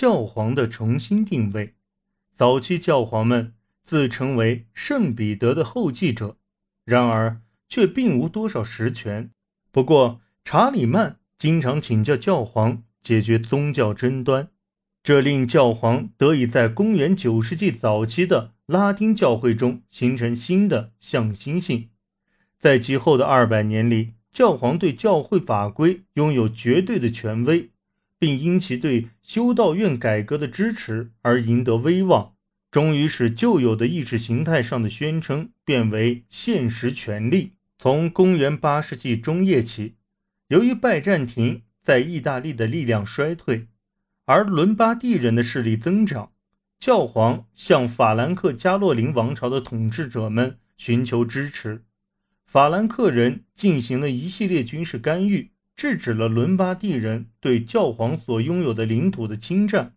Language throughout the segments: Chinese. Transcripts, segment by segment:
教皇的重新定位。早期教皇们自称为圣彼得的后继者，然而却并无多少实权。不过，查理曼经常请教教皇解决宗教争端，这令教皇得以在公元九世纪早期的拉丁教会中形成新的向心性。在其后的二百年里，教皇对教会法规拥有绝对的权威。并因其对修道院改革的支持而赢得威望，终于使旧有的意识形态上的宣称变为现实权利。从公元八世纪中叶起，由于拜占庭在意大利的力量衰退，而伦巴第人的势力增长，教皇向法兰克加洛林王朝的统治者们寻求支持。法兰克人进行了一系列军事干预。制止了伦巴第人对教皇所拥有的领土的侵占。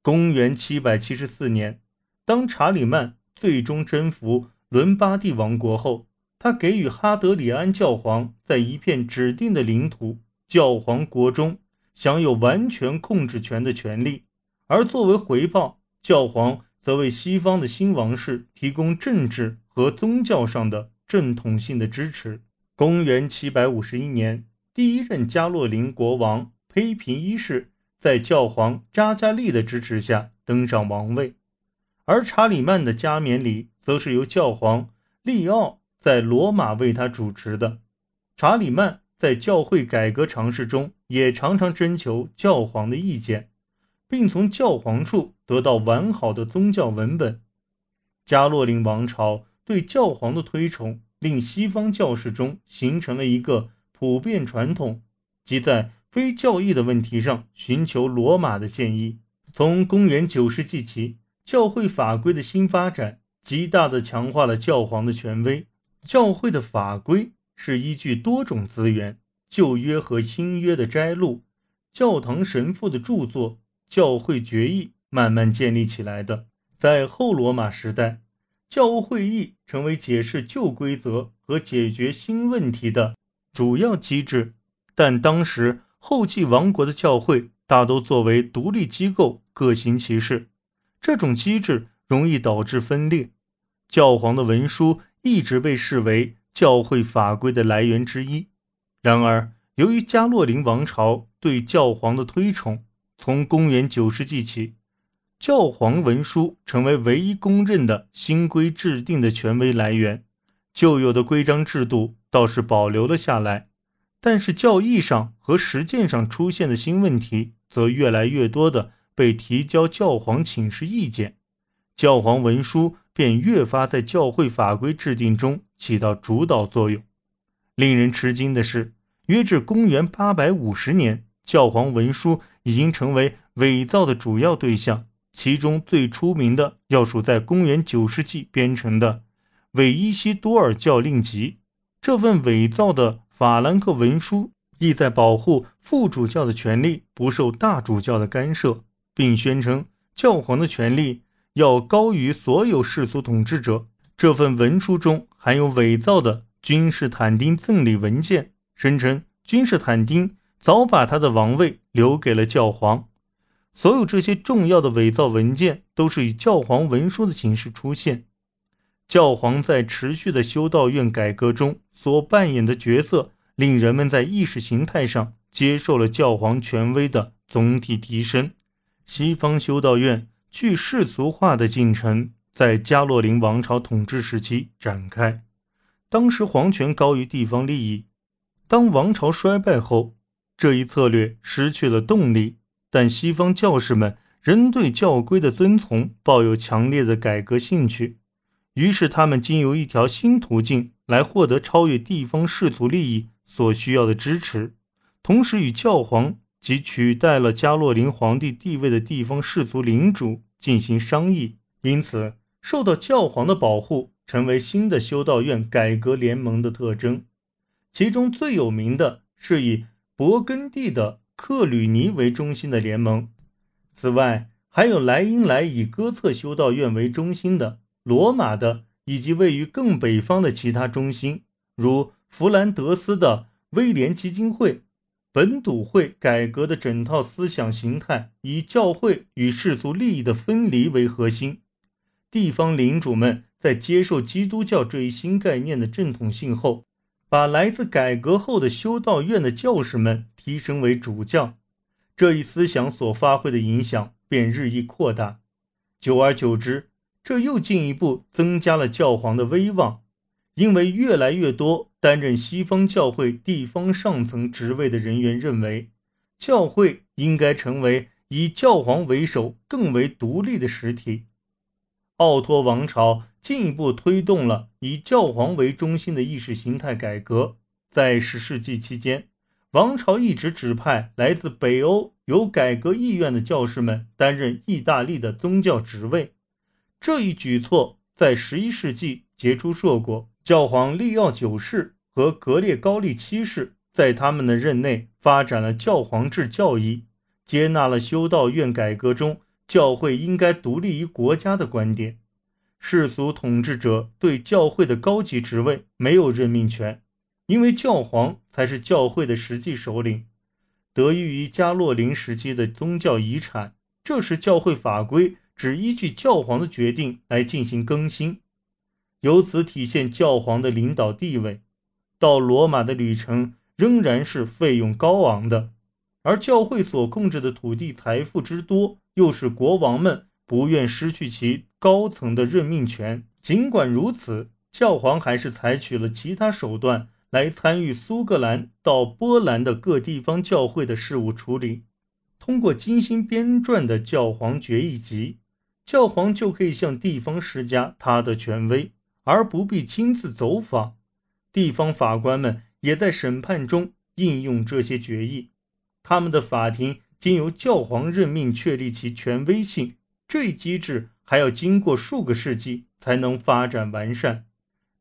公元774年，当查理曼最终征服伦巴第王国后，他给予哈德里安教皇在一片指定的领土教皇国中享有完全控制权的权利，而作为回报，教皇则为西方的新王室提供政治和宗教上的正统性的支持。公元751年。第一任加洛林国王佩平一世在教皇扎加利的支持下登上王位，而查理曼的加冕礼则是由教皇利奥在罗马为他主持的。查理曼在教会改革尝试中也常常征求教皇的意见，并从教皇处得到完好的宗教文本。加洛林王朝对教皇的推崇，令西方教士中形成了一个。普遍传统，即在非教义的问题上寻求罗马的建议。从公元九世纪起，教会法规的新发展极大地强化了教皇的权威。教会的法规是依据多种资源、旧约和新约的摘录、教堂神父的著作、教会决议慢慢建立起来的。在后罗马时代，教务会议成为解释旧规则和解决新问题的。主要机制，但当时后继王国的教会大都作为独立机构各行其事，这种机制容易导致分裂。教皇的文书一直被视为教会法规的来源之一。然而，由于加洛林王朝对教皇的推崇，从公元九世纪起，教皇文书成为唯一公认的新规制定的权威来源。旧有的规章制度倒是保留了下来，但是教义上和实践上出现的新问题，则越来越多的被提交教皇请示意见，教皇文书便越发在教会法规制定中起到主导作用。令人吃惊的是，约至公元850年，教皇文书已经成为伪造的主要对象，其中最出名的要数在公元9世纪编成的。韦伊西多尔教令集这份伪造的法兰克文书，意在保护副主教的权利不受大主教的干涉，并宣称教皇的权力要高于所有世俗统治者。这份文书中含有伪造的君士坦丁赠礼文件，声称君士坦丁早把他的王位留给了教皇。所有这些重要的伪造文件都是以教皇文书的形式出现。教皇在持续的修道院改革中所扮演的角色，令人们在意识形态上接受了教皇权威的总体提升。西方修道院去世俗化的进程在加洛林王朝统治时期展开。当时皇权高于地方利益。当王朝衰败后，这一策略失去了动力，但西方教士们仍对教规的遵从抱有强烈的改革兴趣。于是，他们经由一条新途径来获得超越地方氏族利益所需要的支持，同时与教皇及取代了加洛林皇帝地位的地方氏族领主进行商议。因此，受到教皇的保护成为新的修道院改革联盟的特征。其中最有名的是以勃艮第的克吕尼为中心的联盟。此外，还有莱茵莱以哥策修道院为中心的。罗马的以及位于更北方的其他中心，如弗兰德斯的威廉基金会、本笃会改革的整套思想形态以教会与世俗利益的分离为核心。地方领主们在接受基督教这一新概念的正统性后，把来自改革后的修道院的教士们提升为主教，这一思想所发挥的影响便日益扩大。久而久之，这又进一步增加了教皇的威望，因为越来越多担任西方教会地方上层职位的人员认为，教会应该成为以教皇为首、更为独立的实体。奥托王朝进一步推动了以教皇为中心的意识形态改革。在十世纪期间，王朝一直指派来自北欧有改革意愿的教士们担任意大利的宗教职位。这一举措在十一世纪结出硕果。教皇利奥九世和格列高利七世在他们的任内发展了教皇制教义，接纳了修道院改革中。教会应该独立于国家的观点，世俗统治者对教会的高级职位没有任命权，因为教皇才是教会的实际首领。得益于加洛林时期的宗教遗产，这时教会法规只依据教皇的决定来进行更新，由此体现教皇的领导地位。到罗马的旅程仍然是费用高昂的，而教会所控制的土地财富之多。又是国王们不愿失去其高层的任命权。尽管如此，教皇还是采取了其他手段来参与苏格兰到波兰的各地方教会的事务处理。通过精心编撰的教皇决议集，教皇就可以向地方施加他的权威，而不必亲自走访。地方法官们也在审判中应用这些决议，他们的法庭。经由教皇任命确立其权威性，这一机制还要经过数个世纪才能发展完善。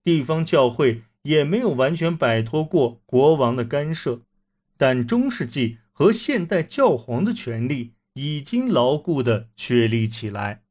地方教会也没有完全摆脱过国王的干涉，但中世纪和现代教皇的权力已经牢固地确立起来。